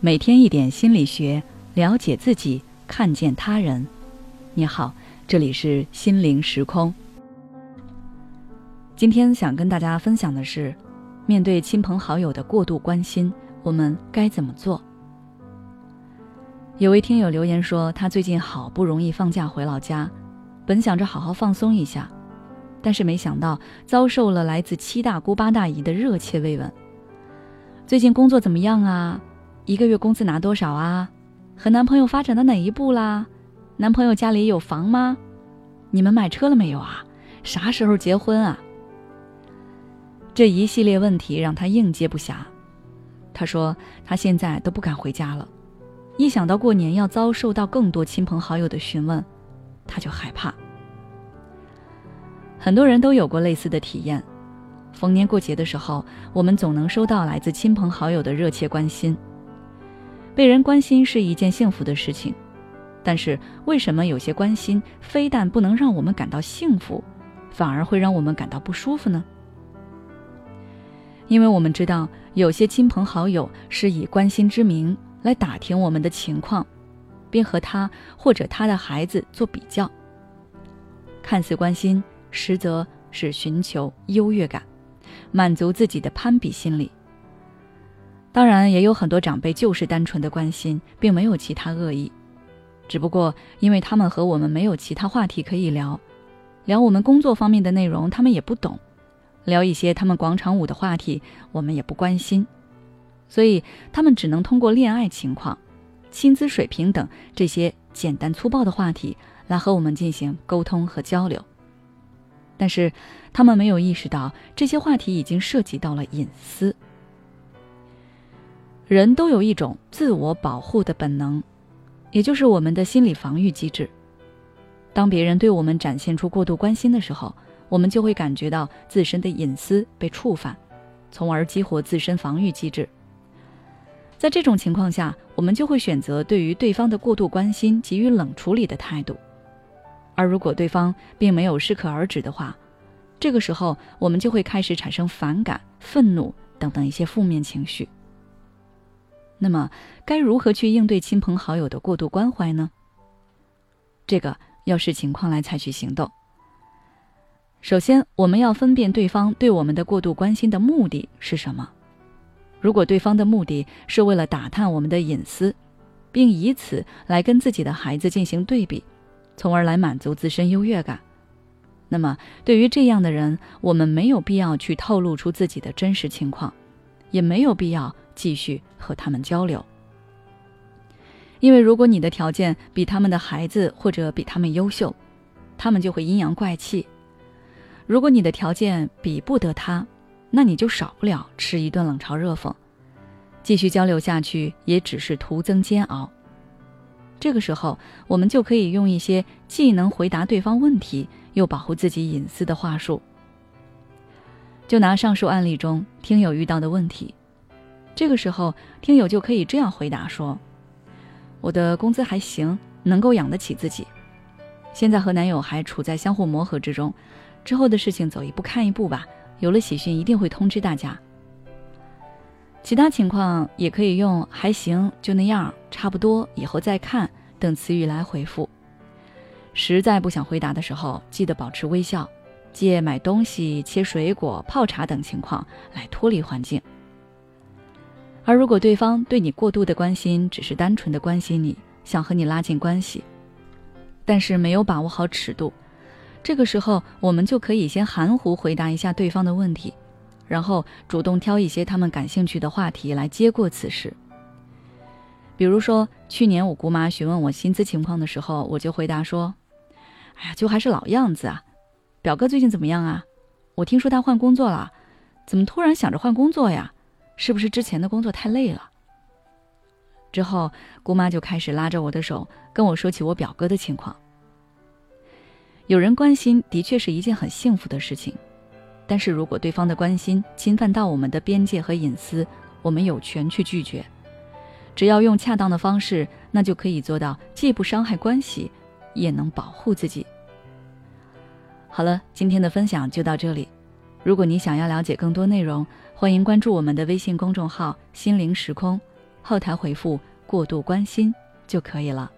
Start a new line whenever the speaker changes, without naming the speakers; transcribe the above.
每天一点心理学，了解自己，看见他人。你好，这里是心灵时空。今天想跟大家分享的是，面对亲朋好友的过度关心，我们该怎么做？有位听友留言说，他最近好不容易放假回老家，本想着好好放松一下，但是没想到遭受了来自七大姑八大姨的热切慰问。最近工作怎么样啊？一个月工资拿多少啊？和男朋友发展到哪一步啦？男朋友家里有房吗？你们买车了没有啊？啥时候结婚啊？这一系列问题让他应接不暇。他说他现在都不敢回家了，一想到过年要遭受到更多亲朋好友的询问，他就害怕。很多人都有过类似的体验，逢年过节的时候，我们总能收到来自亲朋好友的热切关心。被人关心是一件幸福的事情，但是为什么有些关心非但不能让我们感到幸福，反而会让我们感到不舒服呢？因为我们知道，有些亲朋好友是以关心之名来打听我们的情况，并和他或者他的孩子做比较。看似关心，实则是寻求优越感，满足自己的攀比心理。当然，也有很多长辈就是单纯的关心，并没有其他恶意，只不过因为他们和我们没有其他话题可以聊，聊我们工作方面的内容他们也不懂，聊一些他们广场舞的话题我们也不关心，所以他们只能通过恋爱情况、薪资水平等这些简单粗暴的话题来和我们进行沟通和交流。但是他们没有意识到，这些话题已经涉及到了隐私。人都有一种自我保护的本能，也就是我们的心理防御机制。当别人对我们展现出过度关心的时候，我们就会感觉到自身的隐私被触犯，从而激活自身防御机制。在这种情况下，我们就会选择对于对方的过度关心给予冷处理的态度。而如果对方并没有适可而止的话，这个时候我们就会开始产生反感、愤怒等等一些负面情绪。那么，该如何去应对亲朋好友的过度关怀呢？这个要视情况来采取行动。首先，我们要分辨对方对我们的过度关心的目的是什么。如果对方的目的是为了打探我们的隐私，并以此来跟自己的孩子进行对比，从而来满足自身优越感，那么对于这样的人，我们没有必要去透露出自己的真实情况，也没有必要。继续和他们交流，因为如果你的条件比他们的孩子或者比他们优秀，他们就会阴阳怪气；如果你的条件比不得他，那你就少不了吃一顿冷嘲热讽。继续交流下去也只是徒增煎熬。这个时候，我们就可以用一些既能回答对方问题，又保护自己隐私的话术。就拿上述案例中听友遇到的问题。这个时候，听友就可以这样回答说：“我的工资还行，能够养得起自己。现在和男友还处在相互磨合之中，之后的事情走一步看一步吧。有了喜讯，一定会通知大家。其他情况也可以用‘还行’‘就那样’‘差不多’‘以后再看’等词语来回复。实在不想回答的时候，记得保持微笑，借买东西、切水果、泡茶等情况来脱离环境。”而如果对方对你过度的关心，只是单纯的关心你，想和你拉近关系，但是没有把握好尺度，这个时候我们就可以先含糊回答一下对方的问题，然后主动挑一些他们感兴趣的话题来接过此事。比如说，去年我姑妈询问我薪资情况的时候，我就回答说：“哎呀，就还是老样子啊。表哥最近怎么样啊？我听说他换工作了，怎么突然想着换工作呀？”是不是之前的工作太累了？之后，姑妈就开始拉着我的手跟我说起我表哥的情况。有人关心的确是一件很幸福的事情，但是如果对方的关心侵犯到我们的边界和隐私，我们有权去拒绝。只要用恰当的方式，那就可以做到既不伤害关系，也能保护自己。好了，今天的分享就到这里。如果你想要了解更多内容，欢迎关注我们的微信公众号“心灵时空”。后台回复“过度关心”就可以了。